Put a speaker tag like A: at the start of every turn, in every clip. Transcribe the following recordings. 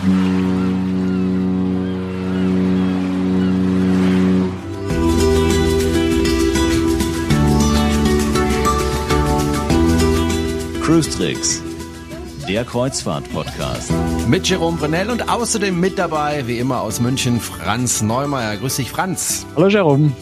A: Cruise Tricks, der Kreuzfahrt-Podcast.
B: Mit Jerome Brunel und außerdem mit dabei, wie immer aus München, Franz Neumeier. Grüß dich, Franz.
C: Hallo, Jerome.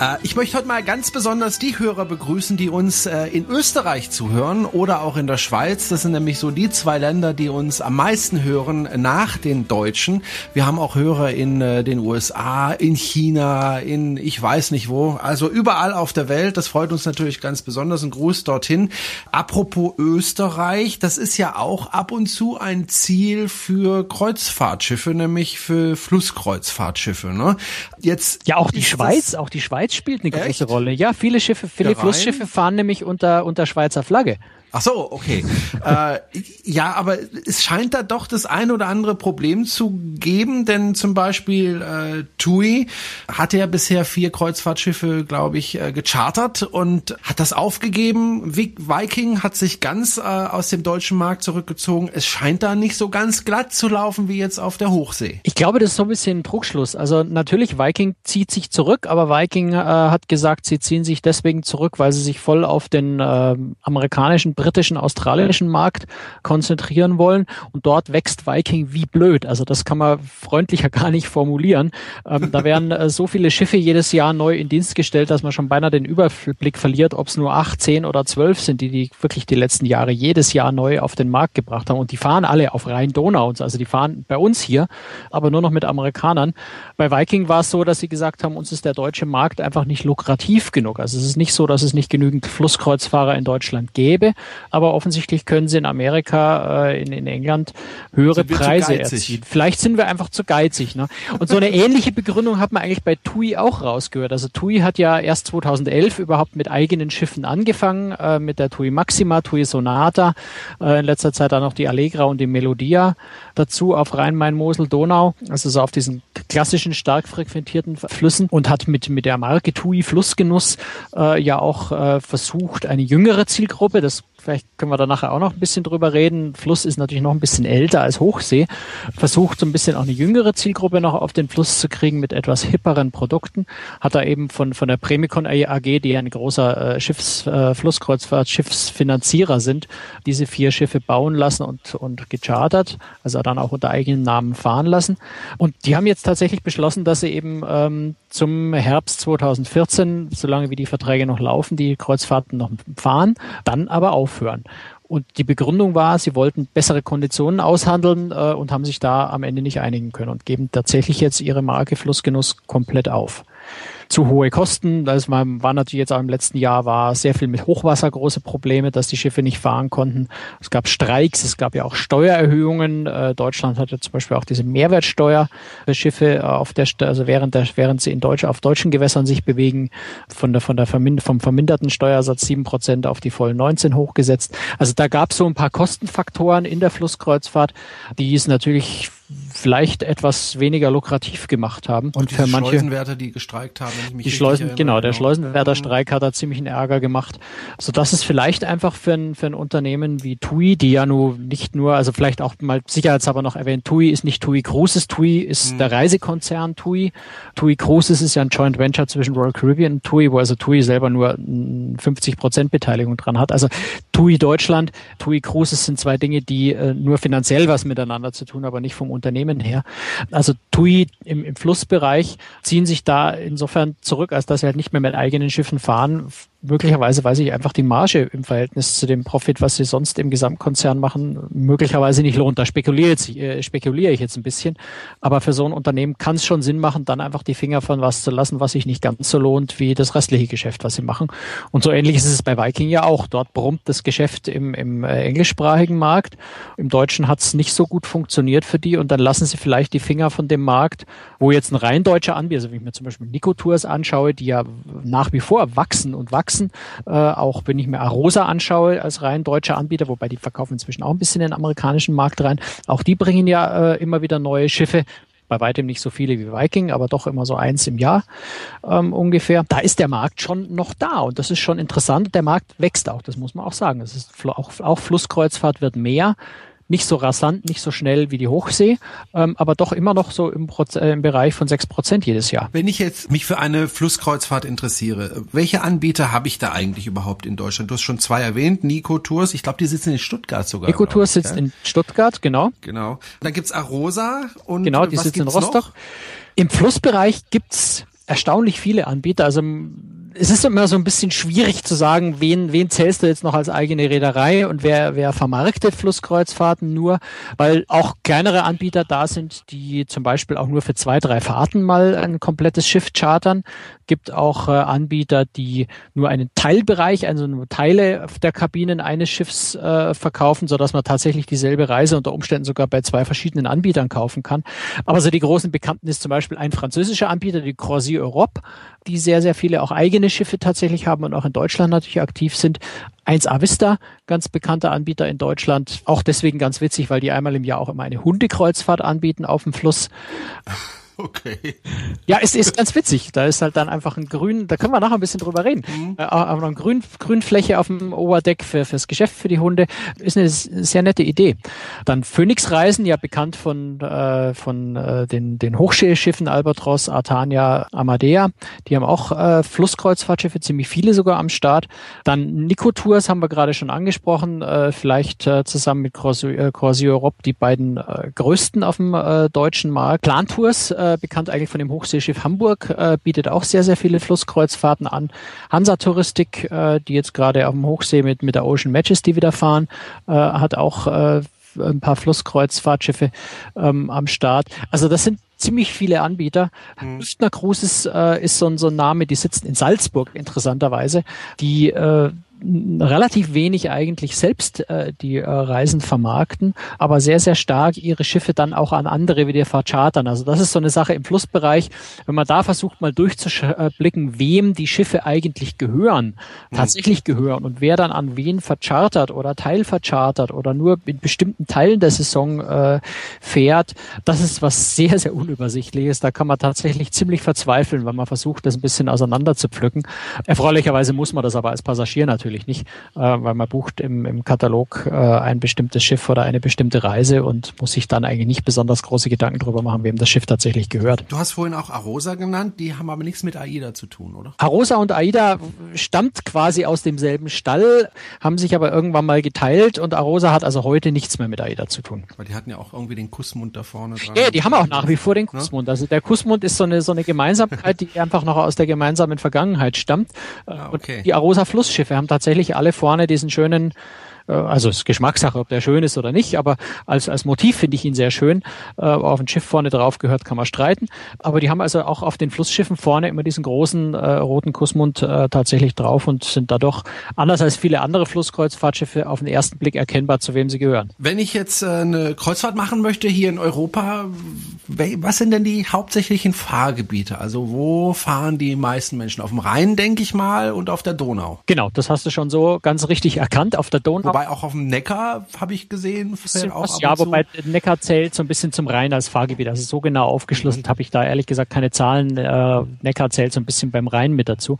B: Äh, ich möchte heute mal ganz besonders die Hörer begrüßen, die uns äh, in Österreich zuhören oder auch in der Schweiz. Das sind nämlich so die zwei Länder, die uns am meisten hören nach den Deutschen. Wir haben auch Hörer in äh, den USA, in China, in ich weiß nicht wo, also überall auf der Welt. Das freut uns natürlich ganz besonders. Ein Gruß dorthin. Apropos Österreich, das ist ja auch ab und zu ein Ziel für Kreuzfahrtschiffe, nämlich für Flusskreuzfahrtschiffe. Ne?
C: Jetzt ja auch die Schweiz, auch die Schweiz Schweiz spielt eine große Echt? Rolle. Ja, viele Schiffe, viele Flussschiffe fahren nämlich unter, unter Schweizer Flagge.
B: Ach so, okay. äh, ja, aber es scheint da doch das ein oder andere Problem zu geben, denn zum Beispiel äh, TUI hatte ja bisher vier Kreuzfahrtschiffe, glaube ich, äh, gechartert und hat das aufgegeben. Viking hat sich ganz äh, aus dem deutschen Markt zurückgezogen. Es scheint da nicht so ganz glatt zu laufen wie jetzt auf der Hochsee.
C: Ich glaube, das ist so ein bisschen ein Trugschluss. Also natürlich, Viking zieht sich zurück, aber Viking äh, hat gesagt, sie ziehen sich deswegen zurück, weil sie sich voll auf den äh, amerikanischen britischen, australischen Markt konzentrieren wollen. Und dort wächst Viking wie blöd. Also das kann man freundlicher gar nicht formulieren. Ähm, da werden äh, so viele Schiffe jedes Jahr neu in Dienst gestellt, dass man schon beinahe den Überblick verliert, ob es nur acht, zehn oder zwölf sind, die, die wirklich die letzten Jahre jedes Jahr neu auf den Markt gebracht haben. Und die fahren alle auf Rhein-Donau. Also die fahren bei uns hier, aber nur noch mit Amerikanern. Bei Viking war es so, dass sie gesagt haben, uns ist der deutsche Markt einfach nicht lukrativ genug. Also es ist nicht so, dass es nicht genügend Flusskreuzfahrer in Deutschland gäbe, aber offensichtlich können sie in Amerika, äh, in, in England höhere Preise erzielen. Vielleicht sind wir einfach zu geizig. Ne? Und so eine ähnliche Begründung hat man eigentlich bei TUI auch rausgehört. Also TUI hat ja erst 2011 überhaupt mit eigenen Schiffen angefangen, äh, mit der TUI Maxima, TUI Sonata, äh, in letzter Zeit dann noch die Allegra und die Melodia dazu auf Rhein-Main-Mosel, Donau, also so auf diesen klassischen stark frequentierten Flüssen und hat mit, mit der Marke TUI Flussgenuss äh, ja auch äh, versucht, eine jüngere Zielgruppe, das vielleicht können wir da nachher auch noch ein bisschen drüber reden. Fluss ist natürlich noch ein bisschen älter als Hochsee. Versucht so ein bisschen auch eine jüngere Zielgruppe noch auf den Fluss zu kriegen mit etwas hipperen Produkten. Hat er eben von, von der Premicon AG, die ein großer äh, Schiffs, äh, Flusskreuzfahrt, Schiffsfinanzierer sind, diese vier Schiffe bauen lassen und, und gechartert, also dann auch unter eigenen Namen fahren lassen. Und die haben jetzt tatsächlich beschlossen, dass sie eben ähm, zum Herbst 2014, solange wie die Verträge noch laufen, die Kreuzfahrten noch fahren, dann aber aufhören. Und die Begründung war, sie wollten bessere Konditionen aushandeln äh, und haben sich da am Ende nicht einigen können und geben tatsächlich jetzt ihre Marke Flussgenuss komplett auf zu hohe Kosten. Das war, war natürlich jetzt auch im letzten Jahr war sehr viel mit Hochwasser große Probleme, dass die Schiffe nicht fahren konnten. Es gab Streiks, es gab ja auch Steuererhöhungen. Äh, Deutschland hatte zum Beispiel auch diese Mehrwertsteuer für Schiffe äh, auf der, also während der, während sie in Deutsch, auf deutschen Gewässern sich bewegen, von der, von der vermind vom verminderten Steuersatz sieben Prozent auf die vollen 19 hochgesetzt. Also da gab es so ein paar Kostenfaktoren in der Flusskreuzfahrt, die es natürlich vielleicht etwas weniger lukrativ gemacht haben.
B: Und, für manche Schleusenwärter, die gestreikt haben,
C: wenn ich mich die Schleusen, genau, der Schleusenwärterstreik hat da ziemlichen Ärger gemacht, so dass es vielleicht einfach für ein, für ein Unternehmen wie TUI, die ja nur nicht nur, also vielleicht auch mal sicherheitshalber noch erwähnt, TUI ist nicht TUI Cruises, TUI ist hm. der Reisekonzern TUI. TUI Cruises ist ja ein Joint Venture zwischen Royal Caribbean und TUI, wo also TUI selber nur 50 Prozent Beteiligung dran hat. Also TUI Deutschland, TUI Cruises sind zwei Dinge, die äh, nur finanziell was miteinander zu tun, aber nicht vom Unternehmen her. Also TUI im, im Flussbereich ziehen sich da insofern zurück, als dass sie halt nicht mehr mit eigenen Schiffen fahren, möglicherweise, weil sich einfach die Marge im Verhältnis zu dem Profit, was sie sonst im Gesamtkonzern machen, möglicherweise nicht lohnt. Da spekuliere, jetzt, äh, spekuliere ich jetzt ein bisschen. Aber für so ein Unternehmen kann es schon Sinn machen, dann einfach die Finger von was zu lassen, was sich nicht ganz so lohnt wie das restliche Geschäft, was sie machen. Und so ähnlich ist es bei Viking ja auch. Dort brummt das Geschäft im, im äh, englischsprachigen Markt. Im Deutschen hat es nicht so gut funktioniert für die und dann lassen sie vielleicht die Finger von dem Markt, wo jetzt ein rein deutscher Anbieter, also wenn ich mir zum Beispiel Nico Tours anschaue, die ja nach wie vor wachsen und wachsen, wachsen. Äh, auch wenn ich mir Arosa anschaue als rein deutscher Anbieter, wobei die verkaufen inzwischen auch ein bisschen in den amerikanischen Markt rein. Auch die bringen ja äh, immer wieder neue Schiffe bei weitem nicht so viele wie Viking, aber doch immer so eins im Jahr ähm, ungefähr. Da ist der Markt schon noch da und das ist schon interessant. Der Markt wächst auch, das muss man auch sagen. Es ist auch, auch Flusskreuzfahrt wird mehr nicht so rasant, nicht so schnell wie die Hochsee, ähm, aber doch immer noch so im, Proz äh, im Bereich von sechs Prozent jedes Jahr.
B: Wenn ich jetzt mich für eine Flusskreuzfahrt interessiere, welche Anbieter habe ich da eigentlich überhaupt in Deutschland? Du hast schon zwei erwähnt, Nico Tours, ich glaube, die sitzen in Stuttgart sogar.
C: Nico Tours sitzt ja? in Stuttgart, genau.
B: Genau. Dann gibt's Arosa und
C: Genau, die sitzt in Rostock. Noch? Im Flussbereich gibt's erstaunlich viele Anbieter. Also es ist immer so ein bisschen schwierig zu sagen, wen, wen zählst du jetzt noch als eigene Reederei und wer, wer vermarktet Flusskreuzfahrten nur, weil auch kleinere Anbieter da sind, die zum Beispiel auch nur für zwei, drei Fahrten mal ein komplettes Schiff chartern. Gibt auch äh, Anbieter, die nur einen Teilbereich, also nur Teile der Kabinen eines Schiffs äh, verkaufen, so dass man tatsächlich dieselbe Reise unter Umständen sogar bei zwei verschiedenen Anbietern kaufen kann. Aber so die großen Bekannten ist zum Beispiel ein französischer Anbieter, die Croisier Europe, die sehr, sehr viele auch eigene Schiffe tatsächlich haben und auch in Deutschland natürlich aktiv sind. 1A Vista, ganz bekannter Anbieter in Deutschland. Auch deswegen ganz witzig, weil die einmal im Jahr auch immer eine Hundekreuzfahrt anbieten auf dem Fluss.
B: Okay.
C: Ja, es ist ganz witzig. Da ist halt dann einfach ein grün, da können wir nachher ein bisschen drüber reden. Mhm. Äh, aber eine grün, Grünfläche auf dem Oberdeck für, fürs Geschäft für die Hunde ist eine sehr nette Idee. Dann Phoenix Reisen, ja bekannt von, äh, von äh, den, den Hochseeschiffen Albatros, Artania, Amadea. Die haben auch äh, Flusskreuzfahrtschiffe, ziemlich viele sogar am Start. Dann Nico Tours haben wir gerade schon angesprochen, äh, vielleicht äh, zusammen mit Croisier äh, Europe die beiden äh, größten auf dem äh, deutschen Markt. Plan Tours, äh, bekannt eigentlich von dem Hochseeschiff Hamburg, äh, bietet auch sehr, sehr viele Flusskreuzfahrten an. Hansa Touristik, äh, die jetzt gerade auf dem Hochsee mit, mit der Ocean Majesty wieder fahren, äh, hat auch äh, ein paar Flusskreuzfahrtschiffe ähm, am Start. Also das sind ziemlich viele Anbieter. Mhm. Hüftner Cruises äh, ist so, so ein Name, die sitzen in Salzburg interessanterweise. Die äh, relativ wenig eigentlich selbst äh, die äh, Reisen vermarkten, aber sehr, sehr stark ihre Schiffe dann auch an andere wieder verchartern. Also das ist so eine Sache im Flussbereich. Wenn man da versucht mal durchzublicken, wem die Schiffe eigentlich gehören, mhm. tatsächlich gehören und wer dann an wen verchartert oder teilverchartert oder nur in bestimmten Teilen der Saison äh, fährt, das ist was sehr, sehr unübersichtliches. Da kann man tatsächlich ziemlich verzweifeln, wenn man versucht, das ein bisschen auseinander zu pflücken. Erfreulicherweise muss man das aber als Passagier natürlich natürlich nicht, äh, weil man bucht im, im Katalog äh, ein bestimmtes Schiff oder eine bestimmte Reise und muss sich dann eigentlich nicht besonders große Gedanken darüber machen, wem das Schiff tatsächlich gehört.
B: Du hast vorhin auch Arosa genannt, die haben aber nichts mit AIDA zu tun, oder?
C: Arosa und AIDA stammt quasi aus demselben Stall, haben sich aber irgendwann mal geteilt und Arosa hat also heute nichts mehr mit AIDA zu tun.
B: Weil die hatten ja auch irgendwie den Kussmund da vorne dran.
C: Ja, die haben auch nach wie vor den Kussmund. Also der Kussmund ist so eine, so eine Gemeinsamkeit, die einfach noch aus der gemeinsamen Vergangenheit stammt. Ah, okay. Die Arosa Flussschiffe haben tatsächlich alle vorne diesen schönen also es ist Geschmackssache, ob der schön ist oder nicht, aber als, als Motiv finde ich ihn sehr schön. Äh, auf ein Schiff vorne drauf gehört, kann man streiten. Aber die haben also auch auf den Flussschiffen vorne immer diesen großen äh, roten Kussmund äh, tatsächlich drauf und sind dadurch, anders als viele andere Flusskreuzfahrtschiffe, auf den ersten Blick erkennbar, zu wem sie gehören.
B: Wenn ich jetzt äh, eine Kreuzfahrt machen möchte hier in Europa, was sind denn die hauptsächlichen Fahrgebiete? Also wo fahren die meisten Menschen? Auf dem Rhein, denke ich mal, und auf der Donau.
C: Genau, das hast du schon so ganz richtig erkannt. Auf der Donau
B: Wobei auch auf dem Neckar habe ich gesehen.
C: Auch ja, wobei Neckar zählt so ein bisschen zum Rhein als Fahrgebiet. Also so genau aufgeschlüsselt habe ich da ehrlich gesagt keine Zahlen. Äh, Neckar zählt so ein bisschen beim Rhein mit dazu.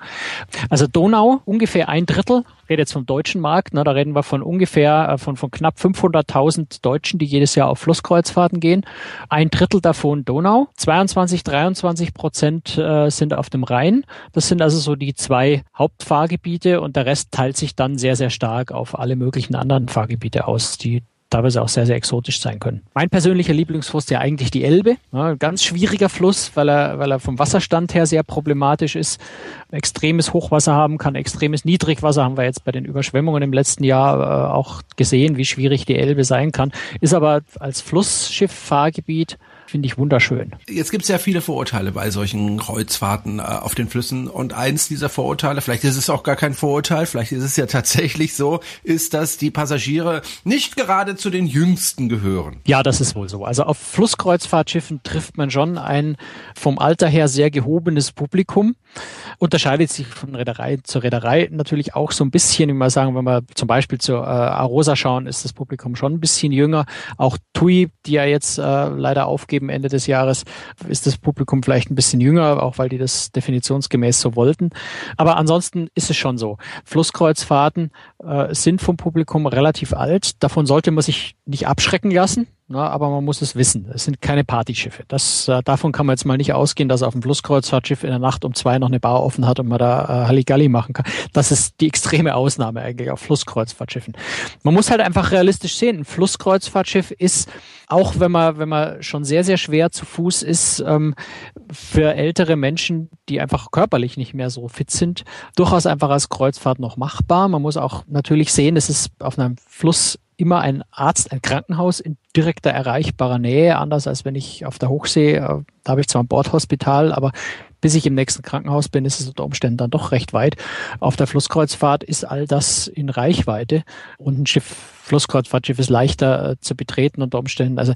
C: Also Donau ungefähr ein Drittel. Rede jetzt vom deutschen Markt. Ne, da reden wir von ungefähr äh, von von knapp 500.000 Deutschen, die jedes Jahr auf Flusskreuzfahrten gehen. Ein Drittel davon Donau. 22, 23 Prozent äh, sind auf dem Rhein. Das sind also so die zwei Hauptfahrgebiete und der Rest teilt sich dann sehr sehr stark auf alle möglichen möglichen anderen Fahrgebiete aus, die teilweise auch sehr, sehr exotisch sein können. Mein persönlicher Lieblingsfluss ist ja eigentlich die Elbe. Ja, ganz schwieriger Fluss, weil er, weil er vom Wasserstand her sehr problematisch ist. Extremes Hochwasser haben kann, extremes Niedrigwasser haben wir jetzt bei den Überschwemmungen im letzten Jahr äh, auch gesehen, wie schwierig die Elbe sein kann. Ist aber als Flussschifffahrgebiet finde ich wunderschön.
B: Jetzt gibt es ja viele Vorurteile bei solchen Kreuzfahrten äh, auf den Flüssen und eins dieser Vorurteile, vielleicht ist es auch gar kein Vorurteil, vielleicht ist es ja tatsächlich so, ist, dass die Passagiere nicht gerade zu den Jüngsten gehören.
C: Ja, das ist wohl so. Also auf Flusskreuzfahrtschiffen trifft man schon ein vom Alter her sehr gehobenes Publikum. Unterscheidet sich von Reederei zur Reederei natürlich auch so ein bisschen, wie man sagen, wenn wir zum Beispiel zur äh, Arosa schauen, ist das Publikum schon ein bisschen jünger. Auch TUI, die ja jetzt äh, leider aufgeben Ende des Jahres, ist das Publikum vielleicht ein bisschen jünger, auch weil die das definitionsgemäß so wollten. Aber ansonsten ist es schon so. Flusskreuzfahrten äh, sind vom Publikum relativ alt. Davon sollte man sich nicht abschrecken lassen. Na, aber man muss es wissen. Es sind keine Partyschiffe. Das, äh, davon kann man jetzt mal nicht ausgehen, dass auf dem Flusskreuzfahrtschiff in der Nacht um zwei noch eine Bar offen hat und man da äh, Halligalli machen kann. Das ist die extreme Ausnahme eigentlich auf Flusskreuzfahrtschiffen. Man muss halt einfach realistisch sehen. Ein Flusskreuzfahrtschiff ist, auch wenn man, wenn man schon sehr, sehr schwer zu Fuß ist, ähm, für ältere Menschen, die einfach körperlich nicht mehr so fit sind, durchaus einfach als Kreuzfahrt noch machbar. Man muss auch natürlich sehen, es ist auf einem Fluss immer ein Arzt, ein Krankenhaus in direkter erreichbarer Nähe, anders als wenn ich auf der Hochsee, äh, da habe ich zwar ein Bordhospital, aber bis ich im nächsten Krankenhaus bin, ist es unter Umständen dann doch recht weit. Auf der Flusskreuzfahrt ist all das in Reichweite und ein Schiff, Flusskreuzfahrtschiff ist leichter äh, zu betreten unter Umständen. Also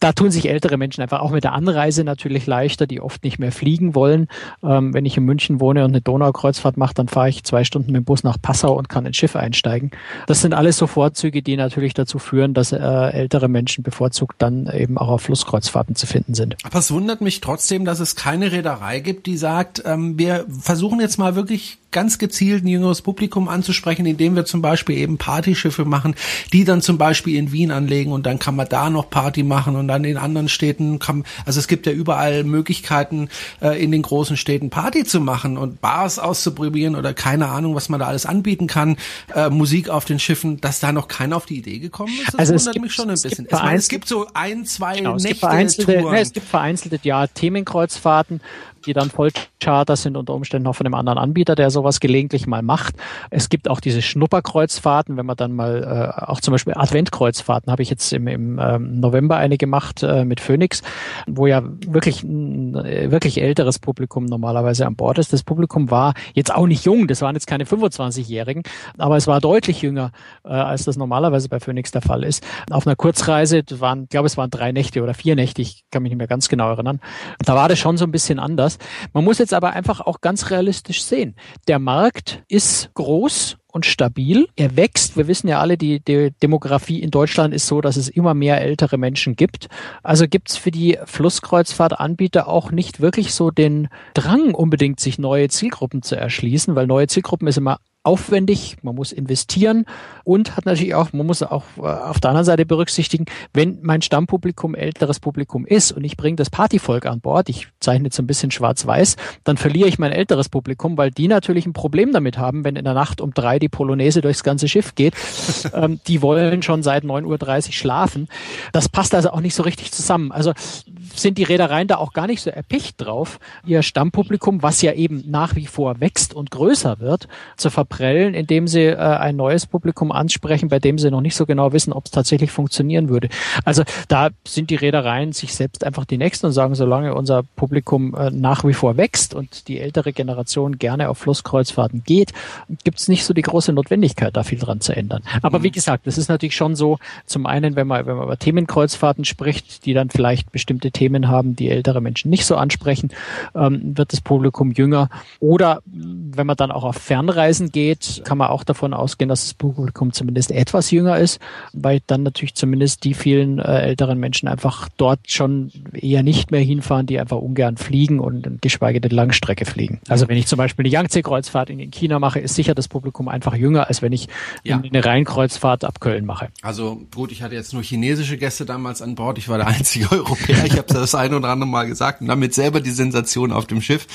C: da tun sich ältere Menschen einfach auch mit der Anreise natürlich leichter, die oft nicht mehr fliegen wollen. Ähm, wenn ich in München wohne und eine Donaukreuzfahrt mache, dann fahre ich zwei Stunden mit dem Bus nach Passau und kann ins Schiff einsteigen. Das sind alles so Vorzüge, die natürlich dazu führen, dass äh, ältere Menschen bevorzugt dann eben auch auf Flusskreuzfahrten zu finden sind.
B: Aber es wundert mich trotzdem, dass es keine Reederei gibt, die sagt, ähm, wir versuchen jetzt mal wirklich ganz gezielt ein jüngeres Publikum anzusprechen, indem wir zum Beispiel eben Partyschiffe machen, die dann zum Beispiel in Wien anlegen und dann kann man da noch Party machen und dann in anderen Städten kann, also es gibt ja überall Möglichkeiten, äh, in den großen Städten Party zu machen und Bars auszuprobieren oder keine Ahnung, was man da alles anbieten kann, äh, Musik auf den Schiffen, dass da noch keiner auf die Idee gekommen ist.
C: Das also wundert gibt, mich schon ein bisschen.
B: Es meine, es gibt so ein, zwei genau, Nächte
C: es gibt vereinzelte, ne, es gibt vereinzelte ja, Themenkreuzfahrten, die dann Vollcharter sind unter Umständen auch von einem anderen Anbieter, der sowas gelegentlich mal macht. Es gibt auch diese Schnupperkreuzfahrten, wenn man dann mal äh, auch zum Beispiel Adventkreuzfahrten habe ich jetzt im, im ähm, November eine gemacht äh, mit Phoenix, wo ja wirklich ein wirklich älteres Publikum normalerweise an Bord ist. Das Publikum war jetzt auch nicht jung, das waren jetzt keine 25-Jährigen, aber es war deutlich jünger, äh, als das normalerweise bei Phoenix der Fall ist. Auf einer Kurzreise waren, ich glaube, es waren drei Nächte oder vier Nächte, ich kann mich nicht mehr ganz genau erinnern. Da war das schon so ein bisschen anders. Man muss jetzt aber einfach auch ganz realistisch sehen. Der Markt ist groß und stabil. Er wächst. Wir wissen ja alle, die, die Demografie in Deutschland ist so, dass es immer mehr ältere Menschen gibt. Also gibt es für die Flusskreuzfahrtanbieter auch nicht wirklich so den Drang, unbedingt sich neue Zielgruppen zu erschließen, weil neue Zielgruppen ist immer aufwendig, man muss investieren und hat natürlich auch, man muss auch äh, auf der anderen Seite berücksichtigen, wenn mein Stammpublikum älteres Publikum ist und ich bringe das Partyvolk an Bord, ich zeichne jetzt ein bisschen schwarz-weiß, dann verliere ich mein älteres Publikum, weil die natürlich ein Problem damit haben, wenn in der Nacht um drei die Polonaise durchs ganze Schiff geht. ähm, die wollen schon seit 9.30 Uhr schlafen. Das passt also auch nicht so richtig zusammen. Also sind die Reedereien da auch gar nicht so erpicht drauf, ihr Stammpublikum, was ja eben nach wie vor wächst und größer wird, zu verprellen, indem sie äh, ein neues Publikum ansprechen, bei dem sie noch nicht so genau wissen, ob es tatsächlich funktionieren würde. Also da sind die Reedereien sich selbst einfach die Nächsten und sagen, solange unser Publikum äh, nach wie vor wächst und die ältere Generation gerne auf Flusskreuzfahrten geht, gibt es nicht so die große Notwendigkeit, da viel dran zu ändern. Aber wie mhm. gesagt, es ist natürlich schon so, zum einen, wenn man, wenn man über Themenkreuzfahrten spricht, die dann vielleicht bestimmte Themen haben, die ältere Menschen nicht so ansprechen, ähm, wird das Publikum jünger. Oder wenn man dann auch auf Fernreisen geht, kann man auch davon ausgehen, dass das Publikum zumindest etwas jünger ist, weil dann natürlich zumindest die vielen äh, älteren Menschen einfach dort schon eher nicht mehr hinfahren, die einfach ungern fliegen und geschweige denn Langstrecke fliegen. Also wenn ich zum Beispiel eine Yangtze-Kreuzfahrt in China mache, ist sicher das Publikum einfach jünger, als wenn ich ja. eine Rheinkreuzfahrt ab Köln mache.
B: Also gut, ich hatte jetzt nur chinesische Gäste damals an Bord. Ich war der einzige Europäer. Ich habe das ein oder andere Mal gesagt und damit selber die Sensation auf dem Schiff.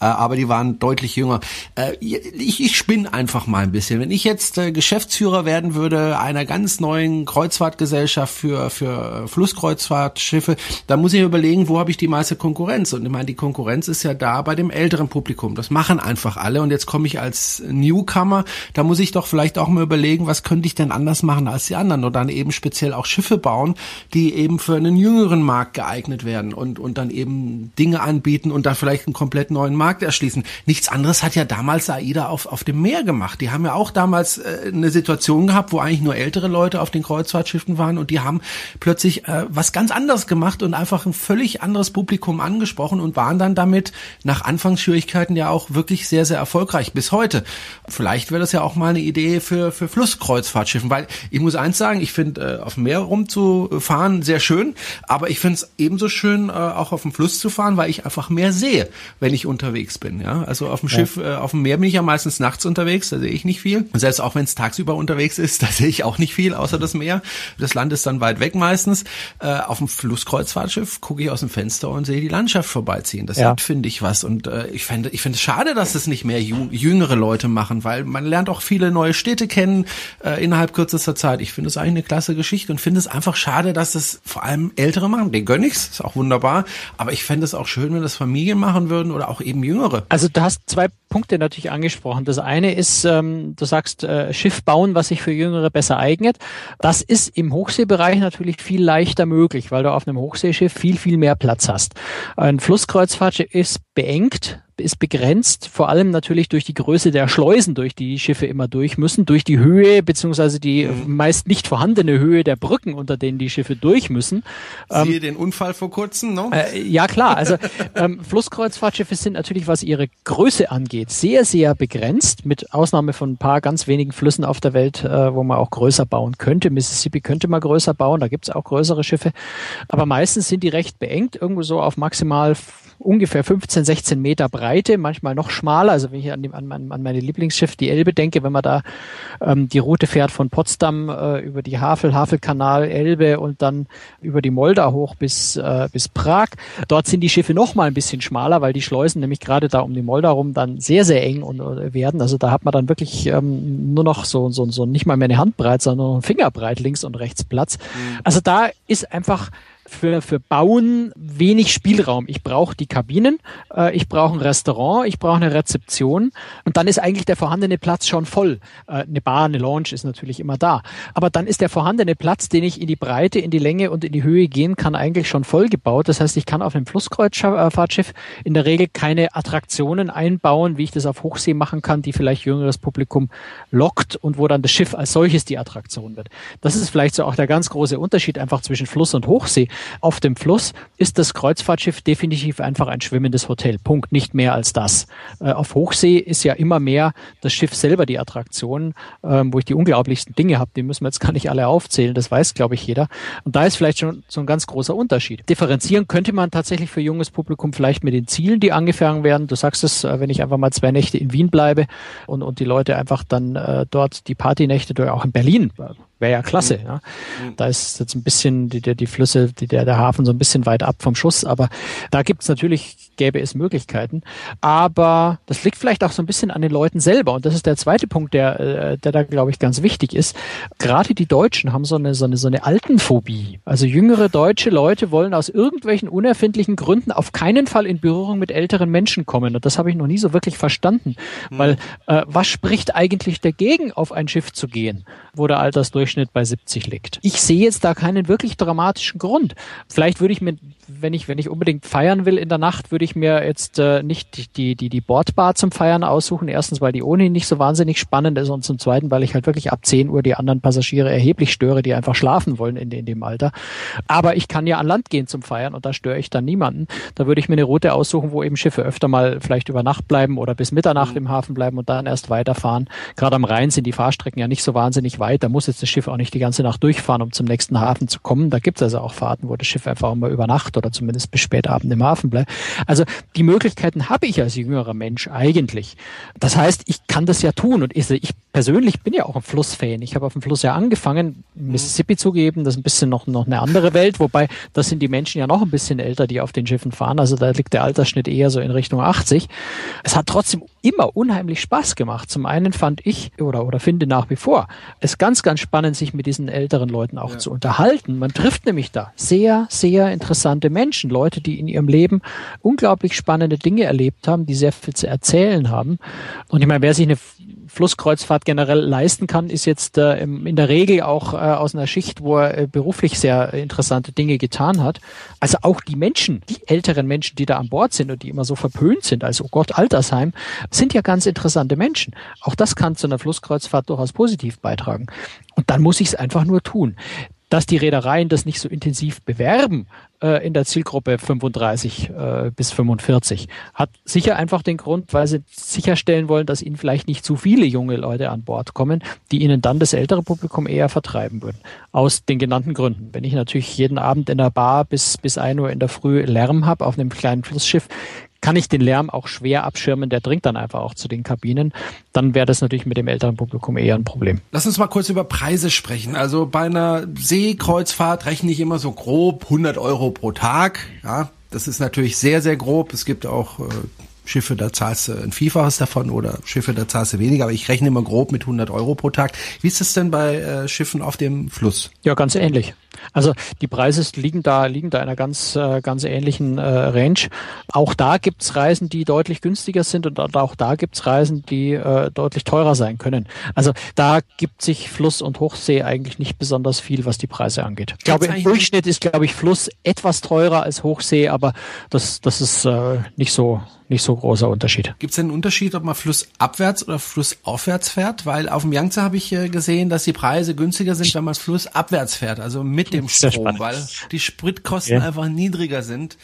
B: Äh, aber die waren deutlich jünger. Äh, ich, ich spinne einfach mal ein bisschen. Wenn ich jetzt äh, Geschäftsführer werden würde einer ganz neuen Kreuzfahrtgesellschaft für, für Flusskreuzfahrtschiffe, dann muss ich überlegen, wo habe ich die meiste Konkurrenz? Und ich meine, die Konkurrenz ist ja da bei dem älteren Publikum. Das machen einfach alle. Und jetzt komme ich als Newcomer, da muss ich doch vielleicht auch mal überlegen, was könnte ich denn anders machen als die anderen? Oder dann eben speziell auch Schiffe bauen, die eben für einen jüngeren Markt geeignet werden und, und dann eben Dinge anbieten und dann vielleicht einen komplett neuen Markt erschließen. Nichts anderes hat ja damals AIDA auf, auf dem Meer gemacht. Die haben ja auch damals äh, eine Situation gehabt, wo eigentlich nur ältere Leute auf den Kreuzfahrtschiffen waren und die haben plötzlich äh, was ganz anderes gemacht und einfach ein völlig anderes Publikum angesprochen und waren dann damit nach Anfangsschwierigkeiten ja auch wirklich sehr, sehr erfolgreich bis heute. Vielleicht wäre das ja auch mal eine Idee für, für Flusskreuzfahrtschiffen, weil ich muss eins sagen, ich finde äh, auf dem Meer rumzufahren sehr schön, aber ich finde es ebenso schön, äh, auch auf dem Fluss zu fahren, weil ich einfach mehr sehe, wenn ich unterwegs bin. Ja, also auf dem ja. Schiff, äh, auf dem Meer bin ich ja meistens nachts unterwegs, da sehe ich nicht viel. Und selbst auch wenn es tagsüber unterwegs ist, da sehe ich auch nicht viel, außer das Meer. Das Land ist dann weit weg meistens. Äh, auf dem Flusskreuzfahrtschiff gucke ich aus dem Fenster und sehe die Landschaft vorbeiziehen. Das ja. hat, finde ich, was. Und äh, ich finde, ich finde es schade, dass es nicht mehr jüngere Leute machen, weil man lernt auch viele neue Städte kennen äh, innerhalb kürzester Zeit. Ich finde es eigentlich eine klasse Geschichte und finde es einfach schade, dass es vor allem Ältere machen. Den gönn ich's, ist auch wunderbar. Aber ich fände es auch schön, wenn das Familien machen würden oder auch eben Jüngere.
C: Also du hast zwei Punkte natürlich angesprochen. Das ist, ähm, du sagst, äh, Schiff bauen, was sich für Jüngere besser eignet. Das ist im Hochseebereich natürlich viel leichter möglich, weil du auf einem Hochseeschiff viel, viel mehr Platz hast. Ein Flusskreuzfahrtschiff ist beengt, ist begrenzt, vor allem natürlich durch die Größe der Schleusen, durch die, die Schiffe immer durch müssen, durch die Höhe beziehungsweise die mhm. meist nicht vorhandene Höhe der Brücken, unter denen die Schiffe durch müssen.
B: Siehe ähm, den Unfall vor kurzem,
C: no? Äh, ja klar, also ähm, Flusskreuzfahrtschiffe sind natürlich, was ihre Größe angeht, sehr, sehr begrenzt, mit Ausnahme von ein paar ganz wenigen Flüssen auf der Welt, äh, wo man auch größer bauen könnte. Mississippi könnte man größer bauen, da gibt's auch größere Schiffe, aber meistens sind die recht beengt, irgendwo so auf maximal ungefähr 15, 16 Meter Breite, manchmal noch schmaler. Also wenn ich an, die, an, an meine Lieblingsschiff, die Elbe, denke, wenn man da ähm, die Route fährt von Potsdam äh, über die Havel, Havelkanal, Elbe und dann über die Moldau hoch bis, äh, bis Prag. Dort sind die Schiffe noch mal ein bisschen schmaler, weil die Schleusen nämlich gerade da um die Moldau rum dann sehr, sehr eng und, äh, werden. Also da hat man dann wirklich ähm, nur noch so, so, so nicht mal mehr eine Handbreit, sondern nur ein Fingerbreit links und rechts Platz. Mhm. Also da ist einfach für, für Bauen wenig Spielraum. Ich brauche die Kabinen, äh, ich brauche ein Restaurant, ich brauche eine Rezeption und dann ist eigentlich der vorhandene Platz schon voll. Äh, eine Bar, eine Lounge ist natürlich immer da. Aber dann ist der vorhandene Platz, den ich in die Breite, in die Länge und in die Höhe gehen kann, eigentlich schon voll gebaut. Das heißt, ich kann auf einem Flusskreuzfahrtschiff in der Regel keine Attraktionen einbauen, wie ich das auf Hochsee machen kann, die vielleicht jüngeres Publikum lockt und wo dann das Schiff als solches die Attraktion wird. Das ist vielleicht so auch der ganz große Unterschied einfach zwischen Fluss und Hochsee. Auf dem Fluss ist das Kreuzfahrtschiff definitiv einfach ein schwimmendes Hotel. Punkt. Nicht mehr als das. Äh, auf Hochsee ist ja immer mehr das Schiff selber die Attraktion, ähm, wo ich die unglaublichsten Dinge habe. Die müssen wir jetzt gar nicht alle aufzählen. Das weiß, glaube ich, jeder. Und da ist vielleicht schon so ein ganz großer Unterschied. Differenzieren könnte man tatsächlich für junges Publikum vielleicht mit den Zielen, die angefangen werden. Du sagst es, äh, wenn ich einfach mal zwei Nächte in Wien bleibe und, und die Leute einfach dann äh, dort die Partynächte, auch in Berlin, wäre ja klasse. Mhm. Ja. Mhm. Da ist jetzt ein bisschen die, die, Flüsse, die, der, der Hafen so ein bisschen weit ab vom Schuss, aber da gibt es natürlich, gäbe es Möglichkeiten. Aber das liegt vielleicht auch so ein bisschen an den Leuten selber. Und das ist der zweite Punkt, der, äh, der da, glaube ich, ganz wichtig ist. Gerade die Deutschen haben so eine, so eine, so eine Altenphobie. Also jüngere deutsche Leute wollen aus irgendwelchen unerfindlichen Gründen auf keinen Fall in Berührung mit älteren Menschen kommen. Und das habe ich noch nie so wirklich verstanden. Mhm. Weil äh, was spricht eigentlich dagegen, auf ein Schiff zu gehen, wo der Altersdurchschnitt Durchschnitt bei 70 liegt. Ich sehe jetzt da keinen wirklich dramatischen Grund. Vielleicht würde ich mir, wenn ich, wenn ich unbedingt feiern will in der Nacht, würde ich mir jetzt äh, nicht die, die, die Bordbar zum Feiern aussuchen. Erstens, weil die ohnehin nicht so wahnsinnig spannend ist und zum Zweiten, weil ich halt wirklich ab 10 Uhr die anderen Passagiere erheblich störe, die einfach schlafen wollen in, in dem Alter. Aber ich kann ja an Land gehen zum Feiern und da störe ich dann niemanden. Da würde ich mir eine Route aussuchen, wo eben Schiffe öfter mal vielleicht über Nacht bleiben oder bis Mitternacht mhm. im Hafen bleiben und dann erst weiterfahren. Gerade am Rhein sind die Fahrstrecken ja nicht so wahnsinnig weit. Da muss jetzt das Schiff auch nicht die ganze Nacht durchfahren, um zum nächsten Hafen zu kommen. Da gibt es also auch Fahrten, wo das Schiff einfach mal über Nacht oder zumindest bis spät Abend im Hafen bleibt. Also die Möglichkeiten habe ich als jüngerer Mensch eigentlich. Das heißt, ich kann das ja tun und ich, ich persönlich bin ja auch ein Flussfan. Ich habe auf dem Fluss ja angefangen, Mississippi zu geben. Das ist ein bisschen noch, noch eine andere Welt, wobei das sind die Menschen ja noch ein bisschen älter, die auf den Schiffen fahren. Also da liegt der Altersschnitt eher so in Richtung 80. Es hat trotzdem immer unheimlich Spaß gemacht. Zum einen fand ich oder, oder finde nach wie vor es ganz, ganz spannend, spannend, sich mit diesen älteren Leuten auch ja. zu unterhalten. Man trifft nämlich da sehr, sehr interessante Menschen, Leute, die in ihrem Leben unglaublich spannende Dinge erlebt haben, die sehr viel zu erzählen haben. Und ich meine, wer sich eine Flusskreuzfahrt generell leisten kann, ist jetzt äh, in der Regel auch äh, aus einer Schicht, wo er äh, beruflich sehr interessante Dinge getan hat. Also auch die Menschen, die älteren Menschen, die da an Bord sind und die immer so verpönt sind, also oh Gott, Altersheim, sind ja ganz interessante Menschen. Auch das kann zu einer Flusskreuzfahrt durchaus positiv beitragen. Und dann muss ich es einfach nur tun dass die Reedereien das nicht so intensiv bewerben äh, in der Zielgruppe 35 äh, bis 45, hat sicher einfach den Grund, weil sie sicherstellen wollen, dass ihnen vielleicht nicht zu viele junge Leute an Bord kommen, die ihnen dann das ältere Publikum eher vertreiben würden. Aus den genannten Gründen. Wenn ich natürlich jeden Abend in der Bar bis, bis ein Uhr in der Früh Lärm habe auf einem kleinen Flussschiff, kann ich den Lärm auch schwer abschirmen, der dringt dann einfach auch zu den Kabinen. Dann wäre das natürlich mit dem älteren Publikum eher ein Problem.
B: Lass uns mal kurz über Preise sprechen. Also bei einer Seekreuzfahrt rechne ich immer so grob 100 Euro pro Tag. Ja, das ist natürlich sehr, sehr grob. Es gibt auch äh, Schiffe, da zahlst du ein Vielfaches davon oder Schiffe, da zahlst du weniger, aber ich rechne immer grob mit 100 Euro pro Tag. Wie ist es denn bei äh, Schiffen auf dem Fluss?
C: Ja, ganz ähnlich. Also die Preise liegen da, liegen da in einer ganz, äh, ganz ähnlichen äh, Range. Auch da gibt's Reisen, die deutlich günstiger sind und auch da gibt's Reisen, die äh, deutlich teurer sein können. Also da gibt sich Fluss und Hochsee eigentlich nicht besonders viel, was die Preise angeht. Ich glaube, im Durchschnitt ist, glaube ich, Fluss etwas teurer als Hochsee, aber das, das ist äh, nicht so nicht so großer Unterschied.
B: Gibt es einen Unterschied, ob man flussabwärts oder flussaufwärts fährt? Weil auf dem Yangtze habe ich äh, gesehen, dass die Preise günstiger sind, wenn man flussabwärts fährt, also mit dem Strom, weil die Spritkosten ja. einfach niedriger sind.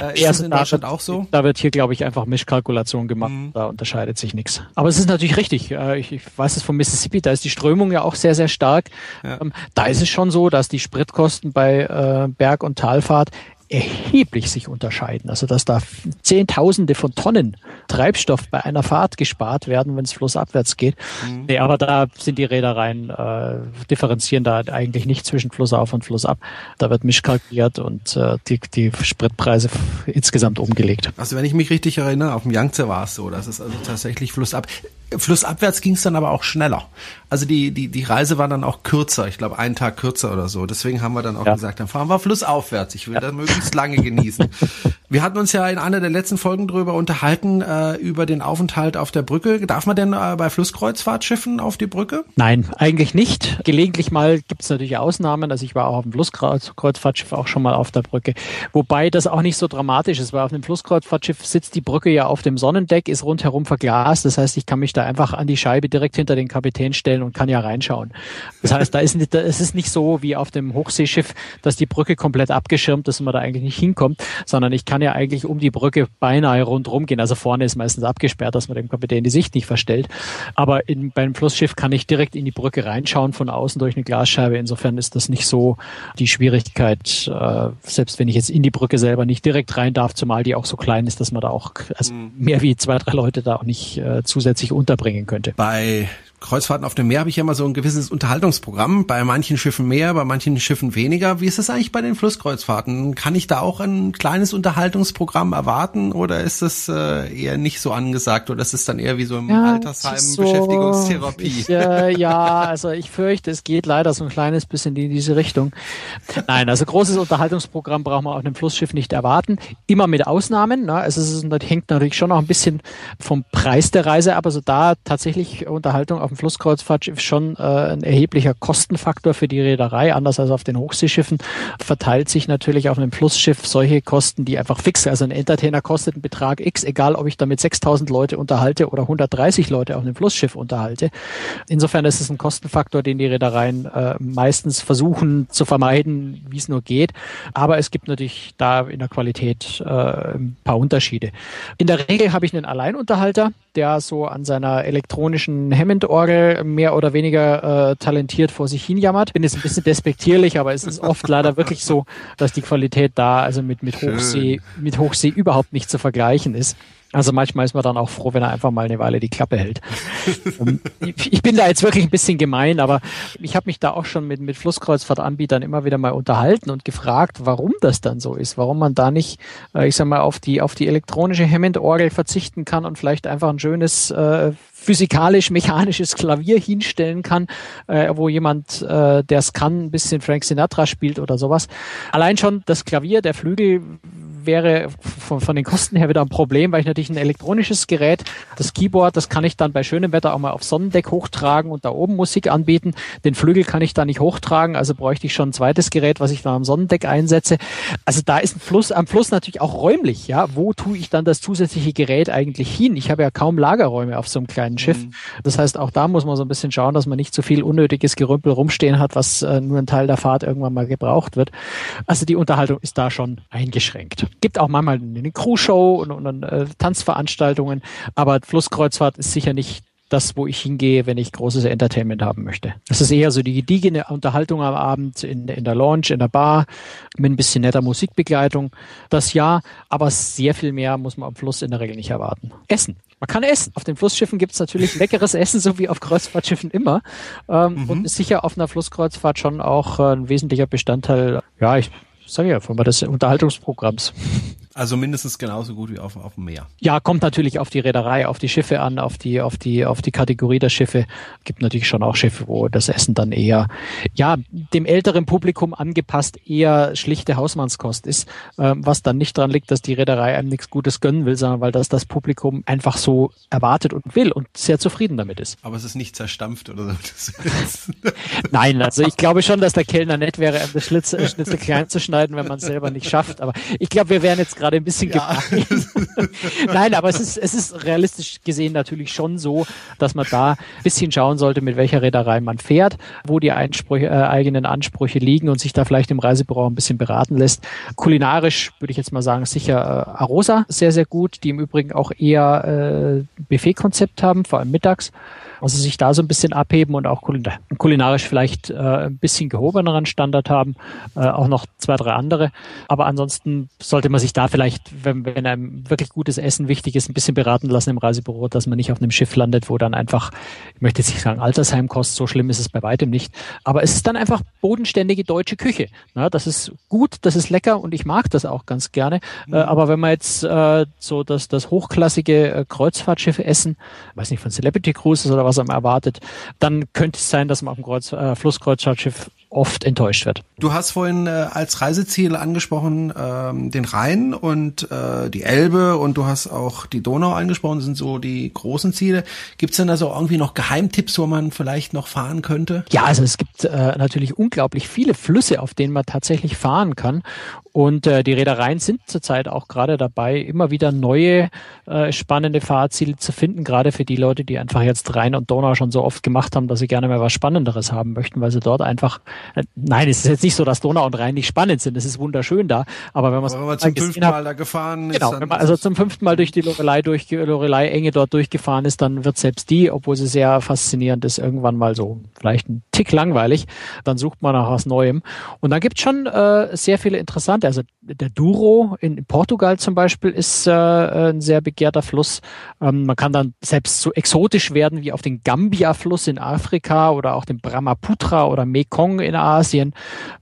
C: Äh, ist ja, das in Deutschland wird, auch so? Da wird hier, glaube ich, einfach Mischkalkulation gemacht. Mhm. Da unterscheidet sich nichts. Aber es ist natürlich richtig. Äh, ich, ich weiß es vom Mississippi, da ist die Strömung ja auch sehr, sehr stark. Ja. Ähm, da ist es schon so, dass die Spritkosten bei äh, Berg- und Talfahrt erheblich sich unterscheiden. Also dass da Zehntausende von Tonnen Treibstoff bei einer Fahrt gespart werden, wenn es flussabwärts geht. Mhm. Nee, aber da sind die Reedereien äh, differenzieren da eigentlich nicht zwischen Flussauf und Flussab. Da wird mischkalkuliert und äh, die, die Spritpreise insgesamt umgelegt.
B: Also wenn ich mich richtig erinnere, auf dem Yangtze war es so, dass es also tatsächlich Flussab. Flussabwärts ging es dann aber auch schneller. Also die, die, die Reise war dann auch kürzer, ich glaube einen Tag kürzer oder so. Deswegen haben wir dann auch ja. gesagt, dann fahren wir flussaufwärts. Ich will ja. das möglichst lange genießen. wir hatten uns ja in einer der letzten Folgen drüber unterhalten, äh, über den Aufenthalt auf der Brücke. Darf man denn äh, bei Flusskreuzfahrtschiffen auf die Brücke?
C: Nein, eigentlich nicht. Gelegentlich mal gibt es natürlich Ausnahmen. Also ich war auch auf dem Flusskreuzfahrtschiff auch schon mal auf der Brücke. Wobei das auch nicht so dramatisch ist, weil auf dem Flusskreuzfahrtschiff sitzt die Brücke ja auf dem Sonnendeck, ist rundherum verglast. Das heißt, ich kann mich da einfach an die Scheibe direkt hinter den Kapitän stellen und kann ja reinschauen. Das heißt, da ist nicht, es ist nicht so wie auf dem Hochseeschiff, dass die Brücke komplett abgeschirmt ist und man da eigentlich nicht hinkommt, sondern ich kann ja eigentlich um die Brücke beinahe rundherum gehen. Also vorne ist meistens abgesperrt, dass man dem Kapitän die Sicht nicht verstellt. Aber in, beim Flussschiff kann ich direkt in die Brücke reinschauen von außen durch eine Glasscheibe. Insofern ist das nicht so die Schwierigkeit, äh, selbst wenn ich jetzt in die Brücke selber nicht direkt rein darf, zumal die auch so klein ist, dass man da auch also mhm. mehr wie zwei, drei Leute da auch nicht äh, zusätzlich unterbringen könnte.
B: Bei Kreuzfahrten auf dem Meer habe ich ja immer so ein gewisses Unterhaltungsprogramm. Bei manchen Schiffen mehr, bei manchen Schiffen weniger. Wie ist das eigentlich bei den Flusskreuzfahrten? Kann ich da auch ein kleines Unterhaltungsprogramm erwarten oder ist das äh, eher nicht so angesagt oder ist es dann eher wie so im ja, Altersheim so, Beschäftigungstherapie?
C: Ich, äh, ja, also ich fürchte, es geht leider so ein kleines bisschen in diese Richtung. Nein, also großes Unterhaltungsprogramm braucht man auf einem Flussschiff nicht erwarten. Immer mit Ausnahmen. Ne? Also es ist, das hängt natürlich schon auch ein bisschen vom Preis der Reise ab. Also da tatsächlich Unterhaltung auf dem Flusskreuzfahrtschiff schon äh, ein erheblicher Kostenfaktor für die Reederei, anders als auf den Hochseeschiffen, verteilt sich natürlich auf einem Flussschiff solche Kosten, die einfach fix, also ein Entertainer kostet einen Betrag X, egal ob ich damit 6000 Leute unterhalte oder 130 Leute auf einem Flussschiff unterhalte. Insofern ist es ein Kostenfaktor, den die Reedereien äh, meistens versuchen zu vermeiden, wie es nur geht. Aber es gibt natürlich da in der Qualität äh, ein paar Unterschiede. In der Regel habe ich einen Alleinunterhalter, der so an seiner elektronischen Hammond-Orgel mehr oder weniger äh, talentiert vor sich hin jammert. Bin jetzt ein bisschen despektierlich, aber es ist oft leider wirklich so, dass die Qualität da also mit, mit Hochsee, mit Hochsee überhaupt nicht zu vergleichen ist. Also manchmal ist man dann auch froh, wenn er einfach mal eine Weile die Klappe hält. Ähm, ich bin da jetzt wirklich ein bisschen gemein, aber ich habe mich da auch schon mit, mit Flusskreuzfahrtanbietern immer wieder mal unterhalten und gefragt, warum das dann so ist, warum man da nicht, äh, ich sag mal, auf die, auf die elektronische Hammond-Orgel verzichten kann und vielleicht einfach ein schönes äh, physikalisch-mechanisches Klavier hinstellen kann, äh, wo jemand, äh, der es kann, ein bisschen Frank Sinatra spielt oder sowas. Allein schon das Klavier, der Flügel wäre von, von den Kosten her wieder ein Problem, weil ich natürlich ein elektronisches Gerät, das Keyboard, das kann ich dann bei schönem Wetter auch mal auf Sonnendeck hochtragen und da oben Musik anbieten. Den Flügel kann ich da nicht hochtragen, also bräuchte ich schon ein zweites Gerät, was ich dann am Sonnendeck einsetze. Also da ist ein Fluss, am Fluss natürlich auch räumlich, ja. Wo tue ich dann das zusätzliche Gerät eigentlich hin? Ich habe ja kaum Lagerräume auf so einem kleinen Schiff. Mhm. Das heißt, auch da muss man so ein bisschen schauen, dass man nicht zu so viel unnötiges Gerümpel rumstehen hat, was äh, nur ein Teil der Fahrt irgendwann mal gebraucht wird. Also die Unterhaltung ist da schon eingeschränkt. Gibt auch manchmal eine Crew-Show und, und äh, Tanzveranstaltungen, aber Flusskreuzfahrt ist sicher nicht das, wo ich hingehe, wenn ich großes Entertainment haben möchte. Das ist eher so die gediegene Unterhaltung am Abend in, in der Lounge, in der Bar, mit ein bisschen netter Musikbegleitung. Das ja, aber sehr viel mehr muss man am Fluss in der Regel nicht erwarten. Essen. Man kann essen. Auf den Flussschiffen gibt es natürlich leckeres Essen, so wie auf Kreuzfahrtschiffen immer. Ähm, mhm. Und ist sicher auf einer Flusskreuzfahrt schon auch äh, ein wesentlicher Bestandteil, ja, ich sage ja, von des Unterhaltungsprogramms.
B: Also mindestens genauso gut wie auf, auf dem Meer.
C: Ja, kommt natürlich auf die Reederei, auf die Schiffe an, auf die, auf die, auf die Kategorie der Schiffe. Gibt natürlich schon auch Schiffe, wo das Essen dann eher, ja, dem älteren Publikum angepasst eher schlichte Hausmannskost ist, äh, was dann nicht daran liegt, dass die Reederei einem nichts Gutes gönnen will, sondern weil das das Publikum einfach so erwartet und will und sehr zufrieden damit ist.
B: Aber es ist nicht zerstampft oder so.
C: Nein, also ich glaube schon, dass der Kellner nett wäre, das Schnitzel, Schnitzel klein zu schneiden, wenn man es selber nicht schafft. Aber ich glaube, wir wären jetzt gerade gerade ein bisschen ja. Nein, aber es ist, es ist realistisch gesehen natürlich schon so, dass man da ein bisschen schauen sollte, mit welcher Reederei man fährt, wo die Einsprüche, äh, eigenen Ansprüche liegen und sich da vielleicht im Reisebüro ein bisschen beraten lässt. Kulinarisch würde ich jetzt mal sagen, sicher äh, Arosa sehr, sehr gut, die im Übrigen auch eher äh, Buffet-Konzept haben, vor allem mittags. Also sich da so ein bisschen abheben und auch kulinarisch vielleicht äh, ein bisschen gehobeneren Standard haben, äh, auch noch zwei, drei andere. Aber ansonsten sollte man sich da vielleicht, wenn, wenn einem wirklich gutes Essen wichtig ist, ein bisschen beraten lassen im Reisebüro, dass man nicht auf einem Schiff landet, wo dann einfach, ich möchte jetzt nicht sagen Altersheimkost, so schlimm ist es bei weitem nicht, aber es ist dann einfach bodenständige deutsche Küche. Na, das ist gut, das ist lecker und ich mag das auch ganz gerne. Äh, mhm. Äh, aber wenn man jetzt äh, so das, das hochklassige äh, Kreuzfahrtschiff essen, weiß nicht, von Celebrity Cruises oder was einem erwartet, dann könnte es sein, dass man auf dem Kreuz, äh, Flusskreuzfahrtschiff oft enttäuscht wird.
B: Du hast vorhin äh, als Reiseziel angesprochen ähm, den Rhein und äh, die Elbe und du hast auch die Donau angesprochen, das sind so die großen Ziele. Gibt es denn da so irgendwie noch Geheimtipps, wo man vielleicht noch fahren könnte?
C: Ja, also es gibt äh, natürlich unglaublich viele Flüsse, auf denen man tatsächlich fahren kann. Und äh, die Reedereien sind zurzeit auch gerade dabei, immer wieder neue äh, spannende Fahrziele zu finden, gerade für die Leute, die einfach jetzt Rhein und Donau schon so oft gemacht haben, dass sie gerne mal was Spannenderes haben möchten, weil sie dort einfach nein, es ist jetzt nicht so, dass Donau und Rhein nicht spannend sind. Es ist wunderschön da. Aber wenn, aber
B: wenn man zum fünften Mal da gefahren
C: ist. Genau, wenn man also zum fünften Mal durch die Lorelei, durch Lorelei Enge dort durchgefahren ist, dann wird selbst die, obwohl sie sehr faszinierend ist, irgendwann mal so vielleicht ein Tick langweilig. Dann sucht man nach was Neuem. Und dann gibt es schon äh, sehr viele interessante. Also der Douro in, Portugal zum Beispiel ist äh, ein sehr begehrter Fluss. Ähm, man kann dann selbst so exotisch werden wie auf den Gambia-Fluss in Afrika oder auch den Brahmaputra oder Mekong in Asien.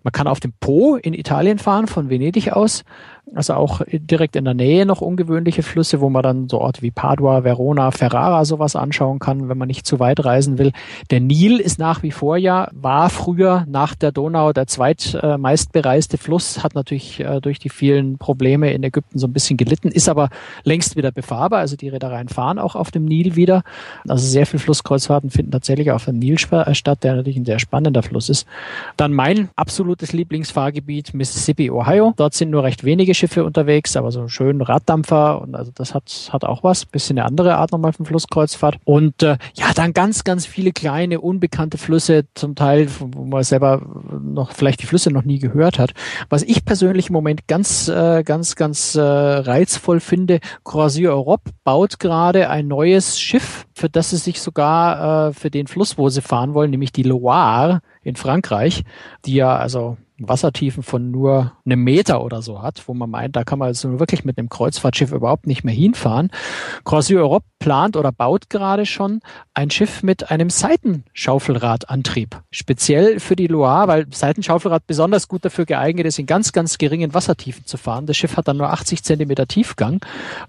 C: Man kann auf dem Po in Italien fahren, von Venedig aus. Also auch direkt in der Nähe noch ungewöhnliche Flüsse, wo man dann so Orte wie Padua, Verona, Ferrara sowas anschauen kann, wenn man nicht zu weit reisen will. Der Nil ist nach wie vor ja, war früher nach der Donau der zweitmeistbereiste Fluss, hat natürlich äh, durch die vielen Probleme in Ägypten so ein bisschen gelitten, ist aber längst wieder befahrbar. Also die Reedereien fahren auch auf dem Nil wieder. Also sehr viele Flusskreuzfahrten finden tatsächlich auf dem Nil äh, statt, der natürlich ein sehr spannender Fluss ist. Dann mein absolutes Lieblingsfahrgebiet Mississippi, Ohio. Dort sind nur recht wenige Schiffe unterwegs, aber so schön Raddampfer und also das hat, hat auch was. Bisschen eine andere Art nochmal von Flusskreuzfahrt. Und äh, ja, dann ganz, ganz viele kleine, unbekannte Flüsse, zum Teil, wo man selber noch vielleicht die Flüsse noch nie gehört hat. Was ich persönlich im Moment ganz, äh, ganz, ganz äh, reizvoll finde, Croisier Europe baut gerade ein neues Schiff, für das sie sich sogar äh, für den Fluss, wo sie fahren wollen, nämlich die Loire in Frankreich, die ja also Wassertiefen von nur einem Meter oder so hat, wo man meint, da kann man also wirklich mit einem Kreuzfahrtschiff überhaupt nicht mehr hinfahren. Croisier Europe plant oder baut gerade schon ein Schiff mit einem Seitenschaufelradantrieb. Speziell für die Loire, weil Seitenschaufelrad besonders gut dafür geeignet ist, in ganz, ganz geringen Wassertiefen zu fahren. Das Schiff hat dann nur 80 Zentimeter Tiefgang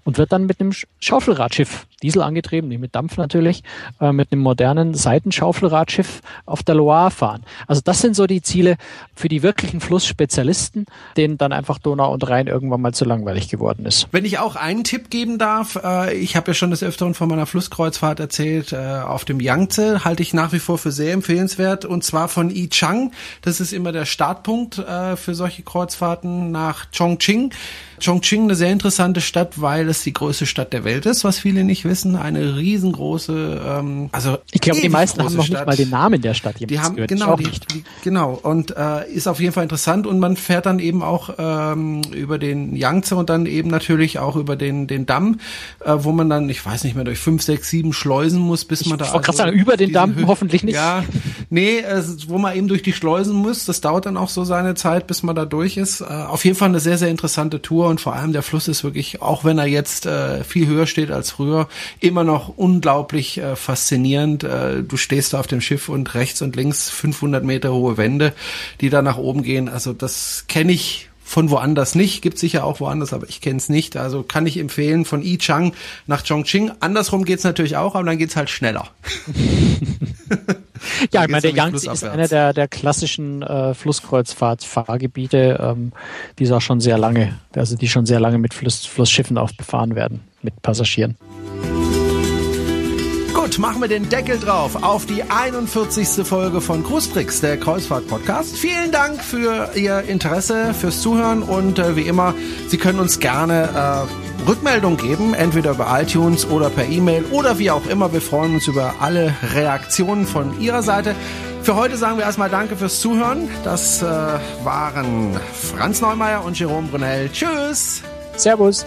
C: und wird dann mit einem Schaufelradschiff, Diesel angetrieben, nicht mit Dampf natürlich, äh, mit einem modernen Seitenschaufelradschiff auf der Loire fahren. Also das sind so die Ziele, für die wirklich wirklichen Flussspezialisten, denen dann einfach Donau und Rhein irgendwann mal zu langweilig geworden ist.
B: Wenn ich auch einen Tipp geben darf, äh, ich habe ja schon des Öfteren von meiner Flusskreuzfahrt erzählt, äh, auf dem Yangtze halte ich nach wie vor für sehr empfehlenswert und zwar von Yichang. Das ist immer der Startpunkt äh, für solche Kreuzfahrten nach Chongqing. Chongqing eine sehr interessante Stadt, weil es die größte Stadt der Welt ist, was viele nicht wissen. Eine riesengroße, ähm, also
C: ich glaube, die meisten haben noch Stadt. nicht mal den Namen der Stadt.
B: Die haben gehört. genau, die, die, genau und äh, ist auf jeden Fall interessant und man fährt dann eben auch ähm, über den Yangtze und dann eben natürlich auch über den den Damm, äh, wo man dann, ich weiß nicht mehr, durch fünf, sechs, sieben Schleusen muss, bis
C: ich
B: man da.
C: Ich also gerade sagen, über den Damm Höhe, hoffentlich nicht.
B: Ja, nee, äh, wo man eben durch die Schleusen muss. Das dauert dann auch so seine Zeit, bis man da durch ist. Äh, auf jeden Fall eine sehr sehr interessante Tour und vor allem der Fluss ist wirklich, auch wenn er jetzt äh, viel höher steht als früher, immer noch unglaublich äh, faszinierend. Äh, du stehst da auf dem Schiff und rechts und links 500 Meter hohe Wände, die da nach oben gehen. Also das kenne ich von woanders nicht, gibt sicher auch woanders, aber ich kenne es nicht. Also kann ich empfehlen von Yichang nach Chongqing. Andersrum geht's natürlich auch, aber dann geht's halt schneller.
C: ja, ich meine, der Yangtze ist einer der, der klassischen äh, Flusskreuzfahrt-Fahrgebiete, ähm, die ist auch schon sehr lange, also die schon sehr lange mit Fluss, Flussschiffen auch befahren werden, mit Passagieren.
B: Machen wir den Deckel drauf auf die 41. Folge von Cruistricks, der Kreuzfahrt-Podcast. Vielen Dank für Ihr Interesse, fürs Zuhören und äh, wie immer, Sie können uns gerne äh, Rückmeldung geben, entweder über iTunes oder per E-Mail oder wie auch immer. Wir freuen uns über alle Reaktionen von Ihrer Seite. Für heute sagen wir erstmal Danke fürs Zuhören. Das äh, waren Franz Neumeier und Jerome Brunel. Tschüss.
C: Servus.